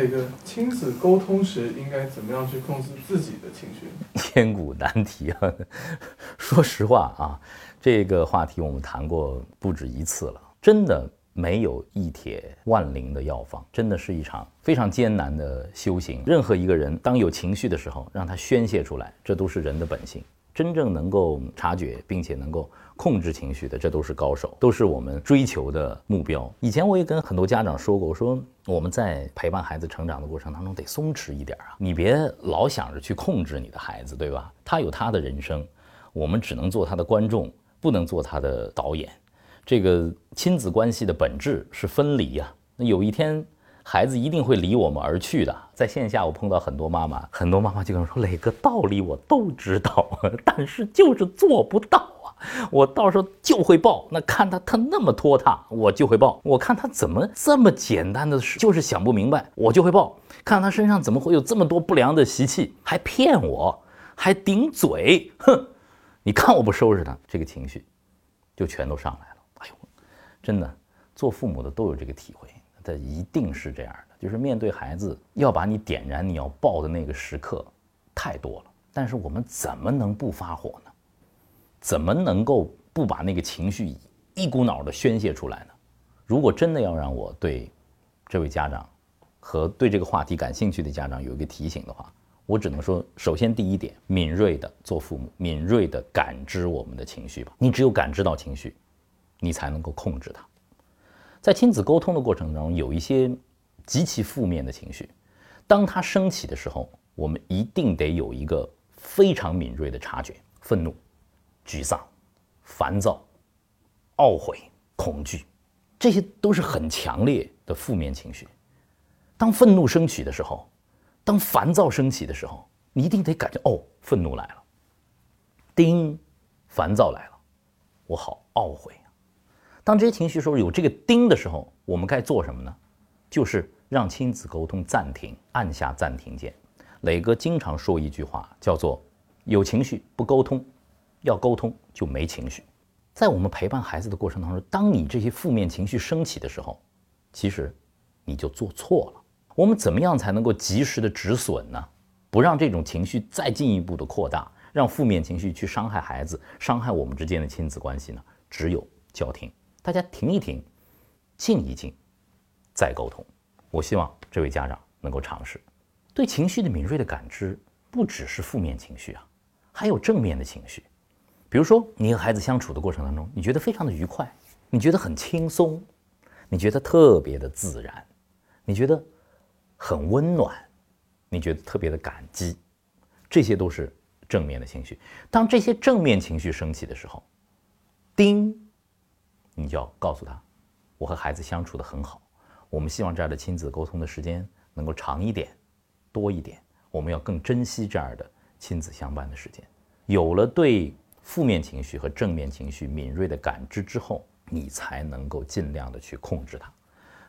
这个亲子沟通时应该怎么样去控制自己的情绪？千古难题啊！说实话啊，这个话题我们谈过不止一次了，真的没有一帖万灵的药方，真的是一场非常艰难的修行。任何一个人当有情绪的时候，让他宣泄出来，这都是人的本性。真正能够察觉并且能够控制情绪的，这都是高手，都是我们追求的目标。以前我也跟很多家长说过，我说我们在陪伴孩子成长的过程当中得松弛一点啊，你别老想着去控制你的孩子，对吧？他有他的人生，我们只能做他的观众，不能做他的导演。这个亲子关系的本质是分离呀，那有一天。孩子一定会离我们而去的。在线下，我碰到很多妈妈，很多妈妈就跟我说：“磊哥，道理我都知道，但是就是做不到啊！我到时候就会报，那看他他那么拖沓，我就会报。我看他怎么这么简单的事，就是想不明白，我就会报。看他身上怎么会有这么多不良的习气，还骗我，还顶嘴，哼！你看我不收拾他，这个情绪就全都上来了。哎呦，真的，做父母的都有这个体会。”它一定是这样的，就是面对孩子要把你点燃、你要爆的那个时刻，太多了。但是我们怎么能不发火呢？怎么能够不把那个情绪一股脑的宣泄出来呢？如果真的要让我对这位家长和对这个话题感兴趣的家长有一个提醒的话，我只能说，首先第一点，敏锐的做父母，敏锐的感知我们的情绪吧。你只有感知到情绪，你才能够控制它。在亲子沟通的过程中，有一些极其负面的情绪，当它升起的时候，我们一定得有一个非常敏锐的察觉：愤怒、沮丧、烦躁、懊悔、恐惧，这些都是很强烈的负面情绪。当愤怒升起的时候，当烦躁升起的时候，你一定得感觉哦，愤怒来了，叮，烦躁来了，我好懊悔。当这些情绪说有这个钉的时候，我们该做什么呢？就是让亲子沟通暂停，按下暂停键。磊哥经常说一句话，叫做“有情绪不沟通，要沟通就没情绪”。在我们陪伴孩子的过程当中，当你这些负面情绪升起的时候，其实你就做错了。我们怎么样才能够及时的止损呢？不让这种情绪再进一步的扩大，让负面情绪去伤害孩子，伤害我们之间的亲子关系呢？只有叫停。大家停一停，静一静，再沟通。我希望这位家长能够尝试对情绪的敏锐的感知，不只是负面情绪啊，还有正面的情绪。比如说，你和孩子相处的过程当中，你觉得非常的愉快，你觉得很轻松，你觉得特别的自然，你觉得很温暖，你觉得特别的感激，这些都是正面的情绪。当这些正面情绪升起的时候，叮。你就要告诉他，我和孩子相处的很好，我们希望这样的亲子沟通的时间能够长一点，多一点。我们要更珍惜这样的亲子相伴的时间。有了对负面情绪和正面情绪敏锐的感知之后，你才能够尽量的去控制它。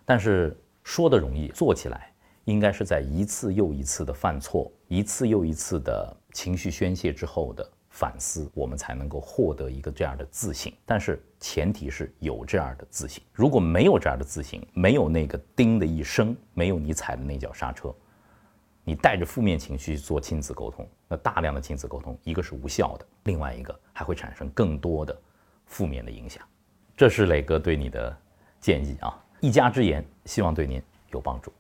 但是说的容易，做起来应该是在一次又一次的犯错，一次又一次的情绪宣泄之后的。反思，我们才能够获得一个这样的自信。但是前提是有这样的自信。如果没有这样的自信，没有那个叮的一声，没有你踩的那脚刹车，你带着负面情绪做亲子沟通，那大量的亲子沟通，一个是无效的，另外一个还会产生更多的负面的影响。这是磊哥对你的建议啊，一家之言，希望对您有帮助。